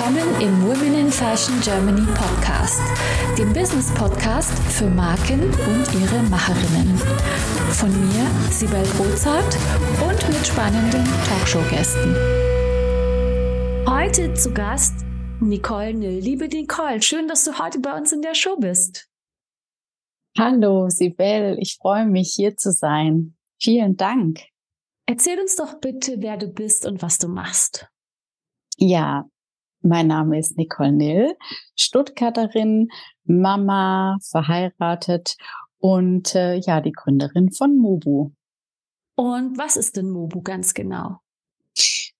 willkommen im Women in Fashion Germany Podcast, dem Business Podcast für Marken und ihre Macherinnen. Von mir, Sibel Rozart und mit spannenden Talkshow-Gästen. Heute zu Gast Nicole Nill. Liebe Nicole, schön, dass du heute bei uns in der Show bist. Hallo, Sibel, ich freue mich, hier zu sein. Vielen Dank. Erzähl uns doch bitte, wer du bist und was du machst. Ja, mein Name ist Nicole Nill, Stuttgarterin, Mama, verheiratet und äh, ja, die Gründerin von Mobu. Und was ist denn Mobu ganz genau?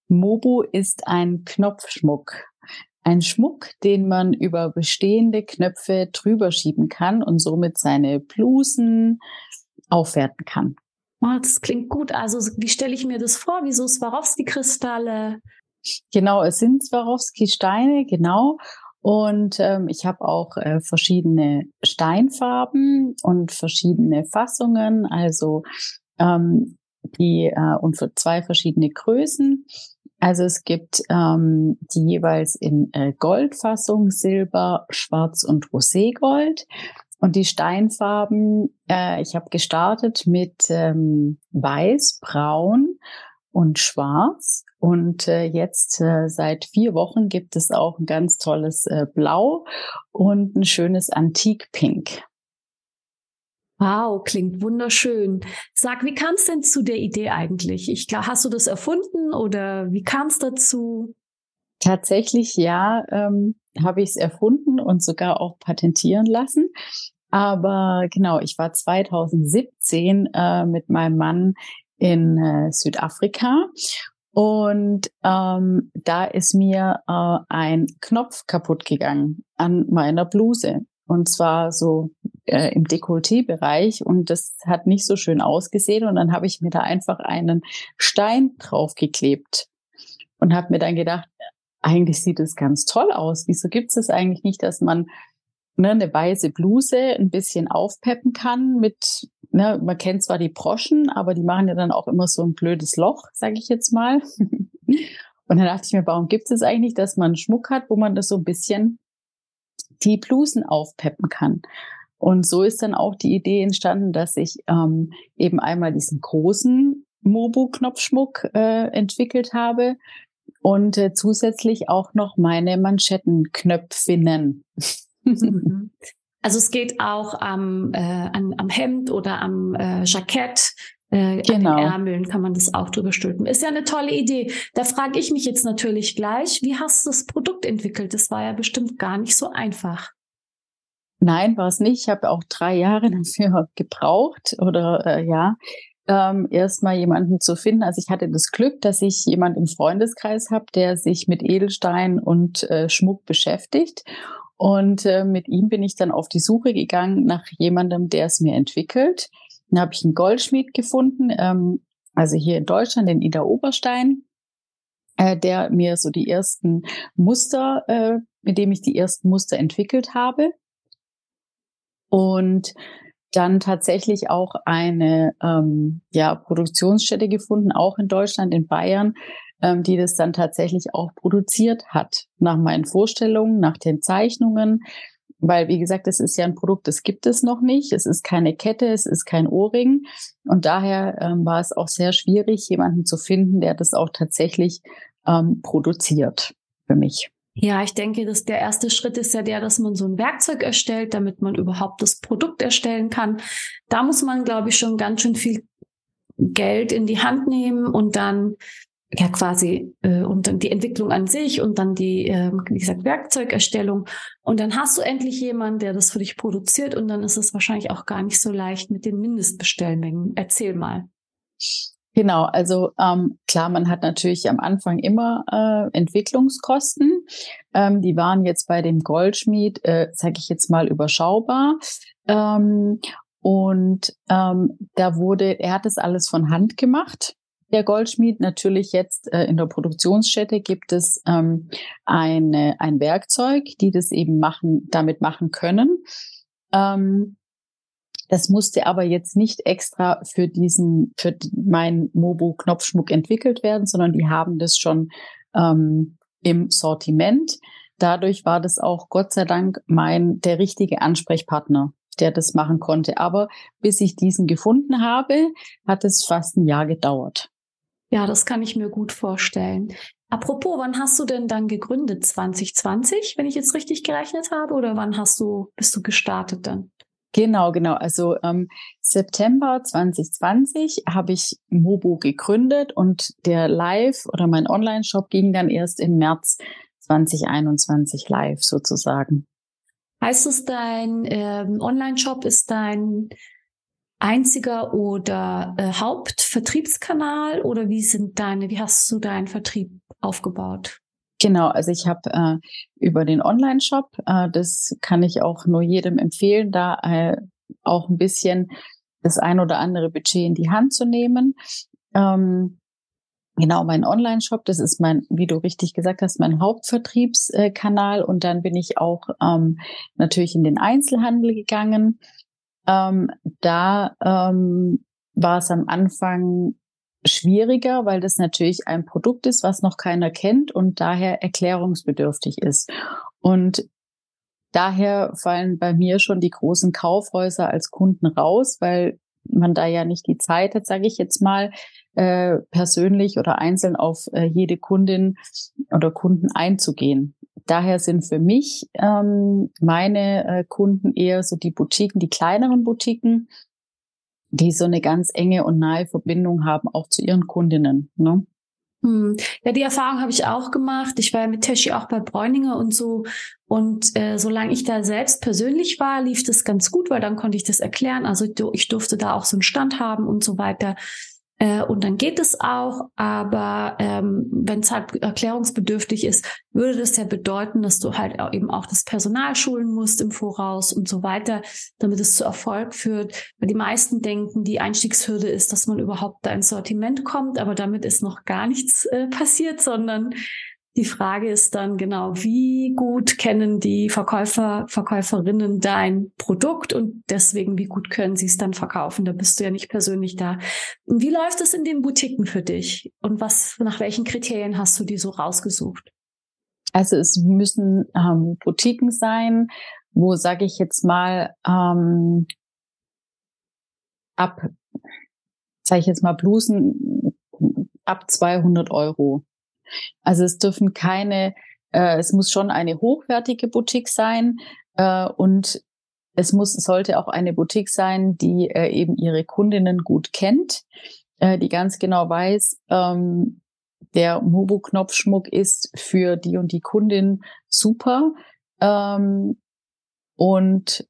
Mobu ist ein Knopfschmuck. Ein Schmuck, den man über bestehende Knöpfe drüber schieben kann und somit seine Blusen aufwerten kann. Oh, das klingt gut. Also, wie stelle ich mir das vor? Wieso Swarovski-Kristalle? Genau, es sind Swarovski-Steine, genau. Und ähm, ich habe auch äh, verschiedene Steinfarben und verschiedene Fassungen, also ähm, die äh, und für zwei verschiedene Größen. Also es gibt ähm, die jeweils in äh, Goldfassung, Silber, Schwarz und Roségold. Und die Steinfarben, äh, ich habe gestartet mit ähm, Weiß, Braun und Schwarz. Und äh, jetzt äh, seit vier Wochen gibt es auch ein ganz tolles äh, Blau und ein schönes Antik-Pink. Wow, klingt wunderschön. Sag, wie kam es denn zu der Idee eigentlich? Ich glaube, hast du das erfunden oder wie kam es dazu? Tatsächlich ja, ähm, habe ich es erfunden und sogar auch patentieren lassen. Aber genau, ich war 2017 äh, mit meinem Mann in äh, Südafrika und ähm, da ist mir äh, ein Knopf kaputt gegangen an meiner Bluse. Und zwar so äh, im Dekolleté-Bereich. Und das hat nicht so schön ausgesehen. Und dann habe ich mir da einfach einen Stein draufgeklebt und habe mir dann gedacht, eigentlich sieht es ganz toll aus. Wieso gibt es eigentlich nicht, dass man ne, eine weiße Bluse ein bisschen aufpeppen kann mit, ne, man kennt zwar die Broschen, aber die machen ja dann auch immer so ein blödes Loch, sage ich jetzt mal. Und dann dachte ich mir, warum gibt es eigentlich, dass man Schmuck hat, wo man das so ein bisschen die Blusen aufpeppen kann? Und so ist dann auch die Idee entstanden, dass ich ähm, eben einmal diesen großen Mobu-Knopfschmuck äh, entwickelt habe und äh, zusätzlich auch noch meine Manschettenknöpfinnen. Mhm. Also es geht auch am, äh, am, am Hemd oder am äh, Jackett, äh, genau. an den Ärmeln kann man das auch drüber stülpen. Ist ja eine tolle Idee. Da frage ich mich jetzt natürlich gleich, wie hast du das Produkt entwickelt? Das war ja bestimmt gar nicht so einfach. Nein, war es nicht. Ich habe auch drei Jahre dafür gebraucht oder äh, ja, ähm, erstmal jemanden zu finden. Also ich hatte das Glück, dass ich jemand im Freundeskreis habe, der sich mit Edelstein und äh, Schmuck beschäftigt. Und äh, mit ihm bin ich dann auf die Suche gegangen nach jemandem, der es mir entwickelt. Dann habe ich einen Goldschmied gefunden, ähm, also hier in Deutschland, den Ida Oberstein, äh, der mir so die ersten Muster, äh, mit dem ich die ersten Muster entwickelt habe. Und dann tatsächlich auch eine ähm, ja, Produktionsstätte gefunden, auch in Deutschland, in Bayern, ähm, die das dann tatsächlich auch produziert hat, nach meinen Vorstellungen, nach den Zeichnungen. Weil, wie gesagt, es ist ja ein Produkt, das gibt es noch nicht. Es ist keine Kette, es ist kein Ohrring. Und daher ähm, war es auch sehr schwierig, jemanden zu finden, der das auch tatsächlich ähm, produziert für mich. Ja, ich denke, dass der erste Schritt ist ja der, dass man so ein Werkzeug erstellt, damit man überhaupt das Produkt erstellen kann. Da muss man, glaube ich, schon ganz schön viel Geld in die Hand nehmen und dann ja quasi äh, und dann die Entwicklung an sich und dann die, äh, wie gesagt, Werkzeugerstellung. Und dann hast du endlich jemanden, der das für dich produziert und dann ist es wahrscheinlich auch gar nicht so leicht mit den Mindestbestellmengen. Erzähl mal. Genau, also ähm, klar, man hat natürlich am Anfang immer äh, Entwicklungskosten. Ähm, die waren jetzt bei dem Goldschmied, äh, sage ich jetzt mal, überschaubar. Ähm, und ähm, da wurde, er hat das alles von Hand gemacht der Goldschmied. Natürlich jetzt äh, in der Produktionsstätte gibt es ähm, eine, ein Werkzeug, die das eben machen, damit machen können. Ähm, das musste aber jetzt nicht extra für diesen, für meinen Mobo Knopfschmuck entwickelt werden, sondern die haben das schon ähm, im Sortiment. Dadurch war das auch Gott sei Dank mein der richtige Ansprechpartner, der das machen konnte. Aber bis ich diesen gefunden habe, hat es fast ein Jahr gedauert. Ja, das kann ich mir gut vorstellen. Apropos, wann hast du denn dann gegründet? 2020, wenn ich jetzt richtig gerechnet habe, oder wann hast du, bist du gestartet dann? Genau, genau. Also ähm, September 2020 habe ich Mobo gegründet und der Live oder mein Online-Shop ging dann erst im März 2021 live sozusagen. Heißt es, dein ähm, Online-Shop ist dein einziger oder äh, Hauptvertriebskanal oder wie sind deine, wie hast du deinen Vertrieb aufgebaut? Genau, also ich habe äh, über den Online-Shop, äh, das kann ich auch nur jedem empfehlen, da äh, auch ein bisschen das ein oder andere Budget in die Hand zu nehmen. Ähm, genau, mein Online-Shop, das ist mein, wie du richtig gesagt hast, mein Hauptvertriebskanal und dann bin ich auch ähm, natürlich in den Einzelhandel gegangen. Ähm, da ähm, war es am Anfang schwieriger, weil das natürlich ein Produkt ist, was noch keiner kennt und daher erklärungsbedürftig ist. Und daher fallen bei mir schon die großen Kaufhäuser als Kunden raus, weil man da ja nicht die Zeit hat, sage ich jetzt mal, äh, persönlich oder einzeln auf äh, jede Kundin oder Kunden einzugehen. Daher sind für mich ähm, meine äh, Kunden eher so die Boutiquen, die kleineren Boutiquen, die so eine ganz enge und nahe Verbindung haben, auch zu ihren Kundinnen. Ne? Hm. Ja, die Erfahrung habe ich auch gemacht. Ich war ja mit Teschi auch bei Bräuninger und so. Und äh, solange ich da selbst persönlich war, lief das ganz gut, weil dann konnte ich das erklären. Also ich durfte da auch so einen Stand haben und so weiter. Äh, und dann geht es auch, aber ähm, wenn es halt erklärungsbedürftig ist, würde das ja bedeuten, dass du halt auch eben auch das Personal schulen musst im Voraus und so weiter, damit es zu Erfolg führt. Weil die meisten denken, die Einstiegshürde ist, dass man überhaupt da ins Sortiment kommt, aber damit ist noch gar nichts äh, passiert, sondern die Frage ist dann genau, wie gut kennen die Verkäufer, Verkäuferinnen dein Produkt und deswegen, wie gut können sie es dann verkaufen? Da bist du ja nicht persönlich da. Und wie läuft es in den Boutiquen für dich? Und was, nach welchen Kriterien hast du die so rausgesucht? Also es müssen ähm, Boutiquen sein, wo, sage ich jetzt mal, ähm, ab, sage ich jetzt mal, Blusen ab 200 Euro also es dürfen keine, äh, es muss schon eine hochwertige Boutique sein äh, und es muss, sollte auch eine Boutique sein, die äh, eben ihre Kundinnen gut kennt, äh, die ganz genau weiß, ähm, der Mobo-Knopfschmuck ist für die und die Kundin super. Ähm, und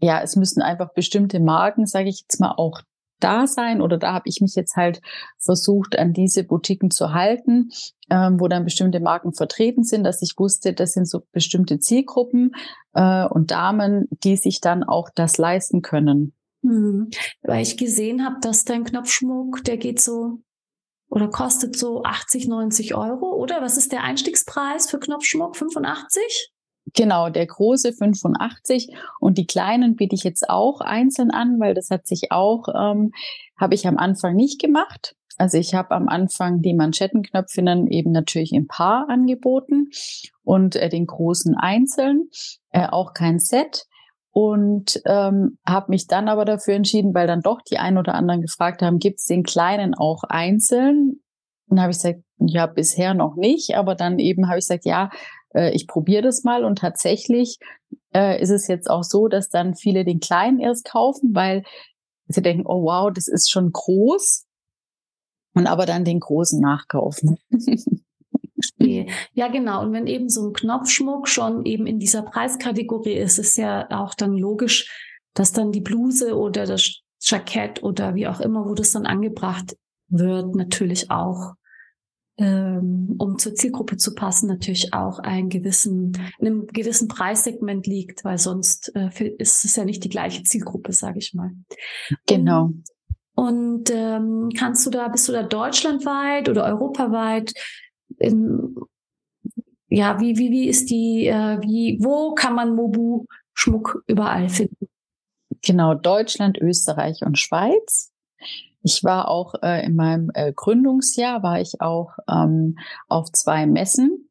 ja, es müssen einfach bestimmte Marken, sage ich jetzt mal, auch da sein oder da habe ich mich jetzt halt versucht, an diese Boutiquen zu halten, ähm, wo dann bestimmte Marken vertreten sind, dass ich wusste, das sind so bestimmte Zielgruppen äh, und Damen, die sich dann auch das leisten können. Hm. Weil ich gesehen habe, dass dein Knopfschmuck, der geht so oder kostet so 80, 90 Euro, oder? Was ist der Einstiegspreis für Knopfschmuck? 85? Genau, der große 85 und die kleinen biete ich jetzt auch einzeln an, weil das hat sich auch, ähm, habe ich am Anfang nicht gemacht. Also ich habe am Anfang die Manschettenknöpfinnen eben natürlich im Paar angeboten und äh, den großen einzeln, äh, auch kein Set. Und ähm, habe mich dann aber dafür entschieden, weil dann doch die ein oder anderen gefragt haben, gibt es den kleinen auch einzeln? Und habe ich gesagt, ja, bisher noch nicht, aber dann eben habe ich gesagt, ja, äh, ich probiere das mal und tatsächlich äh, ist es jetzt auch so, dass dann viele den kleinen erst kaufen, weil sie denken, oh wow, das ist schon groß und aber dann den großen nachkaufen. Ja, genau. Und wenn eben so ein Knopfschmuck schon eben in dieser Preiskategorie ist, ist ja auch dann logisch, dass dann die Bluse oder das Jackett oder wie auch immer, wo das dann angebracht wird, natürlich auch ähm, um zur Zielgruppe zu passen, natürlich auch einen gewissen, in einem gewissen Preissegment liegt, weil sonst äh, ist es ja nicht die gleiche Zielgruppe, sage ich mal. Genau. Und, und ähm, kannst du da, bist du da deutschlandweit oder europaweit? In, ja, wie, wie, wie ist die, äh, wie, wo kann man Mobu Schmuck überall finden? Genau, Deutschland, Österreich und Schweiz. Ich war auch äh, in meinem äh, Gründungsjahr, war ich auch ähm, auf zwei Messen.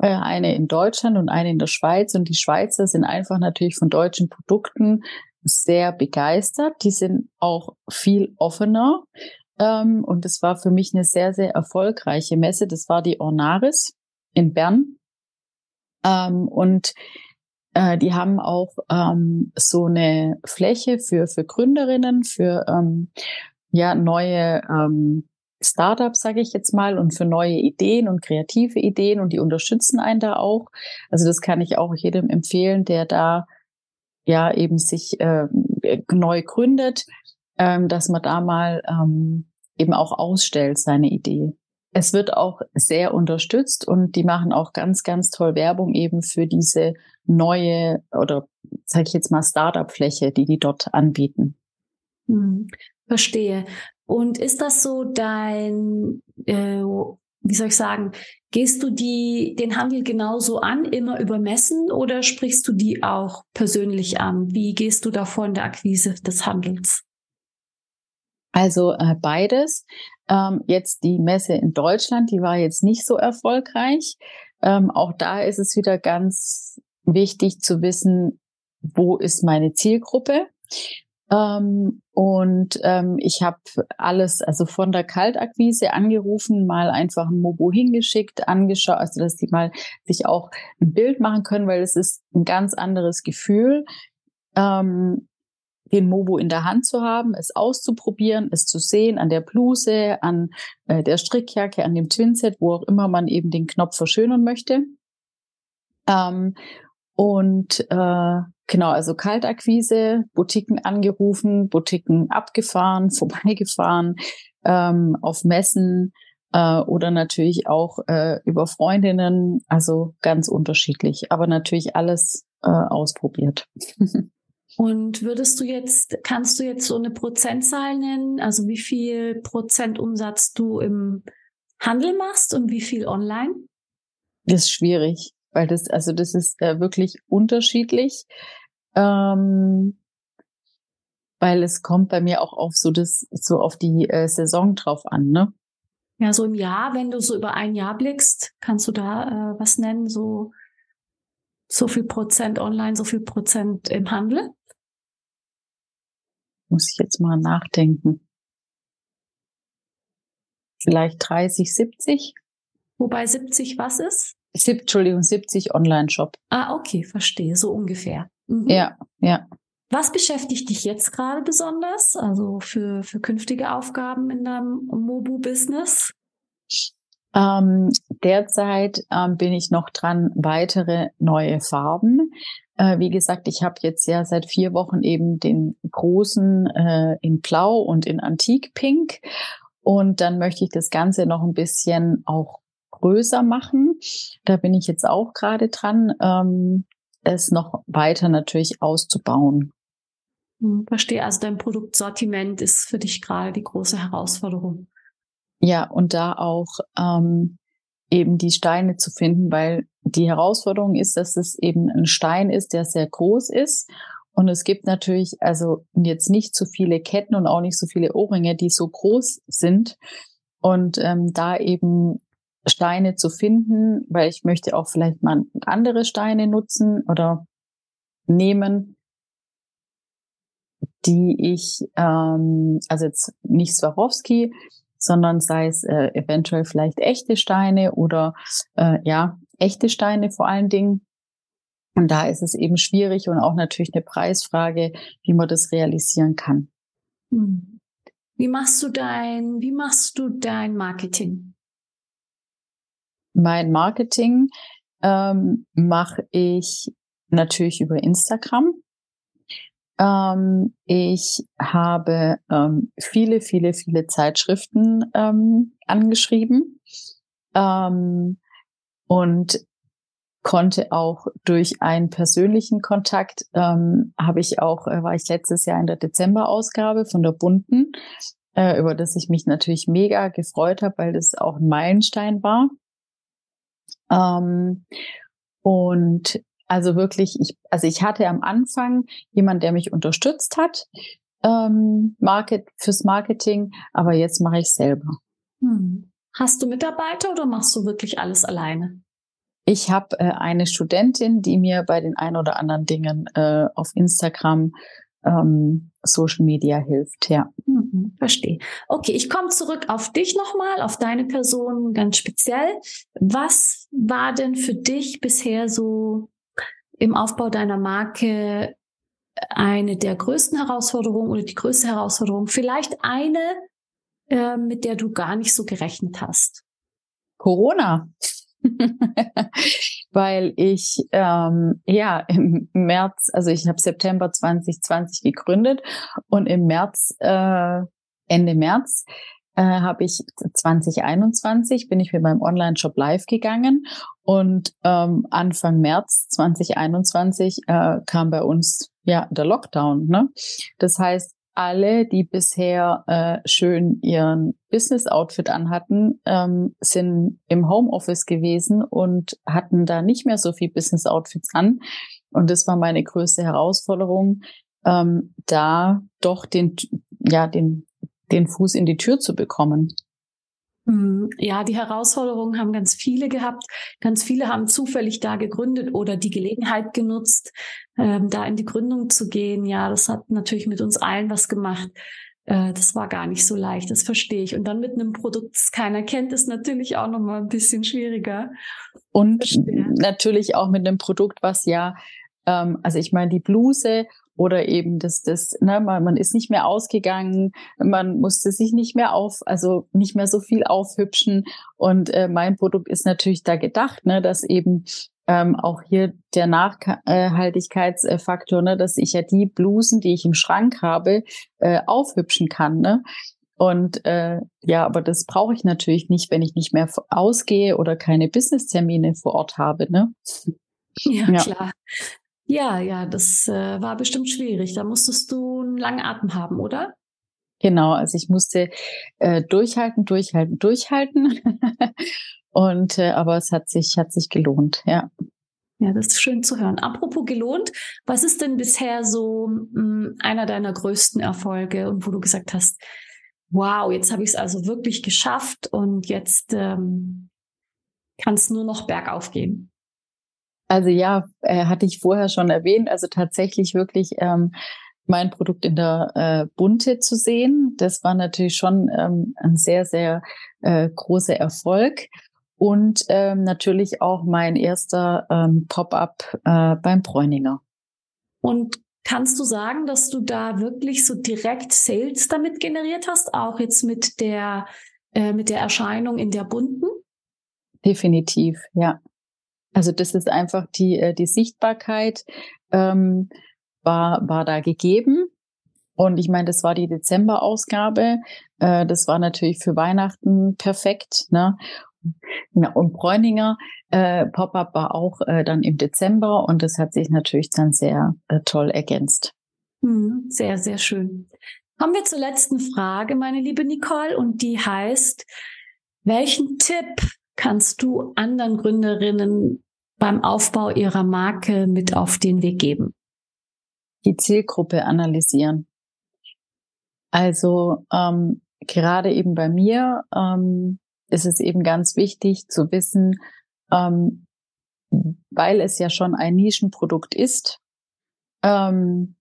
äh, eine in Deutschland und eine in der Schweiz. Und die Schweizer sind einfach natürlich von deutschen Produkten sehr begeistert. Die sind auch viel offener. Ähm, und es war für mich eine sehr, sehr erfolgreiche Messe. Das war die Ornaris in Bern. Ähm, und äh, die haben auch ähm, so eine Fläche für, für Gründerinnen, für ähm, ja, neue ähm, Startups, sage ich jetzt mal, und für neue Ideen und kreative Ideen und die unterstützen einen da auch. Also das kann ich auch jedem empfehlen, der da ja eben sich äh, neu gründet, ähm, dass man da mal ähm, eben auch ausstellt seine Idee. Es wird auch sehr unterstützt und die machen auch ganz, ganz toll Werbung eben für diese neue oder sage ich jetzt mal Startup-Fläche, die die dort anbieten. Verstehe. Und ist das so dein, äh, wie soll ich sagen, gehst du die, den Handel genauso an, immer über Messen oder sprichst du die auch persönlich an? Wie gehst du davor in der Akquise des Handels? Also äh, beides. Ähm, jetzt die Messe in Deutschland, die war jetzt nicht so erfolgreich. Ähm, auch da ist es wieder ganz wichtig zu wissen, wo ist meine Zielgruppe. Ähm, und ähm, ich habe alles, also von der Kaltakquise angerufen, mal einfach ein Mobo hingeschickt, angeschaut, also dass die mal sich auch ein Bild machen können, weil es ist ein ganz anderes Gefühl, ähm, den Mobo in der Hand zu haben, es auszuprobieren, es zu sehen an der Bluse, an äh, der Strickjacke, an dem Twinset, wo auch immer man eben den Knopf verschönern möchte. Ähm, und äh, genau, also Kaltakquise, Boutiquen angerufen, Boutiquen abgefahren, vorbeigefahren, ähm, auf Messen äh, oder natürlich auch äh, über Freundinnen, also ganz unterschiedlich, aber natürlich alles äh, ausprobiert. Und würdest du jetzt, kannst du jetzt so eine Prozentzahl nennen, also wie viel Prozent Umsatz du im Handel machst und wie viel online? Das ist schwierig weil das, also das ist äh, wirklich unterschiedlich. Ähm, weil es kommt bei mir auch auf so das, so auf die äh, Saison drauf an, ne? Ja, so im Jahr, wenn du so über ein Jahr blickst, kannst du da äh, was nennen, so so viel Prozent online, so viel Prozent im Handel? Muss ich jetzt mal nachdenken. Vielleicht 30, 70? Wobei 70 was ist? Sieb, Entschuldigung, 70 Online-Shop. Ah, okay, verstehe, so ungefähr. Mhm. Ja, ja. Was beschäftigt dich jetzt gerade besonders, also für, für künftige Aufgaben in deinem Mobu-Business? Ähm, derzeit ähm, bin ich noch dran, weitere neue Farben. Äh, wie gesagt, ich habe jetzt ja seit vier Wochen eben den großen äh, in Blau und in Antik Pink. Und dann möchte ich das Ganze noch ein bisschen auch größer machen. Da bin ich jetzt auch gerade dran, ähm, es noch weiter natürlich auszubauen. Hm, verstehe. Also dein Produktsortiment ist für dich gerade die große Herausforderung. Ja, und da auch ähm, eben die Steine zu finden, weil die Herausforderung ist, dass es eben ein Stein ist, der sehr groß ist. Und es gibt natürlich also jetzt nicht so viele Ketten und auch nicht so viele Ohrringe, die so groß sind. Und ähm, da eben Steine zu finden, weil ich möchte auch vielleicht mal andere Steine nutzen oder nehmen, die ich, ähm, also jetzt nicht Swarovski, sondern sei es äh, eventuell vielleicht echte Steine oder äh, ja, echte Steine vor allen Dingen. Und da ist es eben schwierig und auch natürlich eine Preisfrage, wie man das realisieren kann. Hm. Wie machst du dein, wie machst du dein Marketing? Mein Marketing ähm, mache ich natürlich über Instagram. Ähm, ich habe ähm, viele, viele, viele Zeitschriften ähm, angeschrieben ähm, und konnte auch durch einen persönlichen Kontakt ähm, habe ich auch äh, war ich letztes Jahr in der Dezemberausgabe von der Bunten, äh, über das ich mich natürlich mega gefreut habe, weil das auch ein Meilenstein war. Ähm, und also wirklich, ich, also ich hatte am Anfang jemand, der mich unterstützt hat, ähm, Market, fürs Marketing, aber jetzt mache ich selber. Hm. Hast du Mitarbeiter oder machst du wirklich alles alleine? Ich habe äh, eine Studentin, die mir bei den ein oder anderen Dingen äh, auf Instagram ähm, Social Media hilft, ja. Mhm, verstehe. Okay, ich komme zurück auf dich nochmal, auf deine Person ganz speziell. Was war denn für dich bisher so im Aufbau deiner Marke eine der größten Herausforderungen oder die größte Herausforderung? Vielleicht eine, äh, mit der du gar nicht so gerechnet hast? Corona. Weil ich ähm, ja im März, also ich habe September 2020 gegründet und im März, äh, Ende März, äh, habe ich 2021 bin ich mit meinem Online-Shop live gegangen und ähm, Anfang März 2021 äh, kam bei uns ja der Lockdown. Ne? Das heißt, alle, die bisher äh, schön ihren Business-Outfit anhatten, ähm, sind im Homeoffice gewesen und hatten da nicht mehr so viel Business-Outfits an. Und das war meine größte Herausforderung, ähm, da doch den, ja, den, den Fuß in die Tür zu bekommen. Hm, ja, die Herausforderungen haben ganz viele gehabt. Ganz viele haben zufällig da gegründet oder die Gelegenheit genutzt, ähm, da in die Gründung zu gehen. Ja, das hat natürlich mit uns allen was gemacht. Äh, das war gar nicht so leicht, das verstehe ich. Und dann mit einem Produkt, das keiner kennt, ist natürlich auch nochmal ein bisschen schwieriger. Und natürlich auch mit einem Produkt, was ja ähm, also ich meine, die Bluse oder eben das, das, ne, man, man ist nicht mehr ausgegangen, man musste sich nicht mehr auf, also nicht mehr so viel aufhübschen. Und äh, mein Produkt ist natürlich da gedacht, ne, dass eben ähm, auch hier der Nachhaltigkeitsfaktor, ne, dass ich ja die Blusen, die ich im Schrank habe, äh, aufhübschen kann. Ne? Und äh, ja, aber das brauche ich natürlich nicht, wenn ich nicht mehr ausgehe oder keine Businesstermine vor Ort habe. Ne? Ja, ja, klar. Ja, ja, das äh, war bestimmt schwierig. Da musstest du einen langen Atem haben, oder? Genau, also ich musste äh, durchhalten, durchhalten, durchhalten. Und äh, aber es hat sich hat sich gelohnt, ja. Ja, das ist schön zu hören. Apropos gelohnt, was ist denn bisher so mh, hm, einer deiner größten Erfolge und wo du gesagt hast, wow, jetzt habe ich es also wirklich geschafft und jetzt ähm, kann es nur noch bergauf gehen? Also ja, äh, hatte ich vorher schon erwähnt, also tatsächlich wirklich ähm, mein Produkt in der äh, Bunte zu sehen. Das war natürlich schon ähm, ein sehr, sehr äh, großer Erfolg. Und ähm, natürlich auch mein erster ähm, Pop-up äh, beim Bräuninger. Und kannst du sagen, dass du da wirklich so direkt Sales damit generiert hast, auch jetzt mit der, äh, mit der Erscheinung in der bunten? Definitiv, ja. Also das ist einfach die, äh, die Sichtbarkeit ähm, war, war da gegeben. Und ich meine, das war die Dezember-Ausgabe. Äh, das war natürlich für Weihnachten perfekt. Ne? Ja, und Bräuninger äh, Pop-up war auch äh, dann im Dezember und das hat sich natürlich dann sehr äh, toll ergänzt. Hm, sehr, sehr schön. Kommen wir zur letzten Frage, meine liebe Nicole, und die heißt, welchen Tipp kannst du anderen Gründerinnen beim Aufbau ihrer Marke mit auf den Weg geben? Die Zielgruppe analysieren. Also ähm, gerade eben bei mir ähm, ist es eben ganz wichtig zu wissen, ähm, weil es ja schon ein Nischenprodukt ist ähm,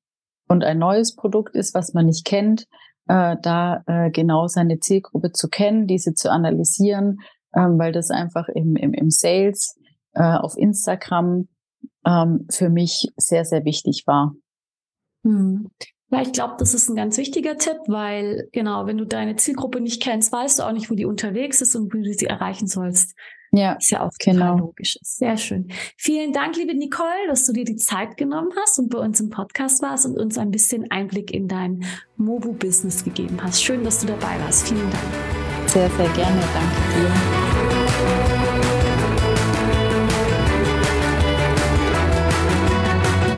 und ein neues Produkt ist, was man nicht kennt, äh, da äh, genau seine Zielgruppe zu kennen, diese zu analysieren, ähm, weil das einfach im, im, im Sales äh, auf Instagram ähm, für mich sehr, sehr wichtig war. Hm. Ja, ich glaube, das ist ein ganz wichtiger Tipp, weil genau, wenn du deine Zielgruppe nicht kennst, weißt du auch nicht, wo die unterwegs ist und wie du sie erreichen sollst. Ja, ist ja auch genau. logisch. Sehr schön. Vielen Dank, liebe Nicole, dass du dir die Zeit genommen hast und bei uns im Podcast warst und uns ein bisschen Einblick in dein Mobu-Business gegeben hast. Schön, dass du dabei warst. Vielen Dank. Sehr, sehr gerne. Danke dir.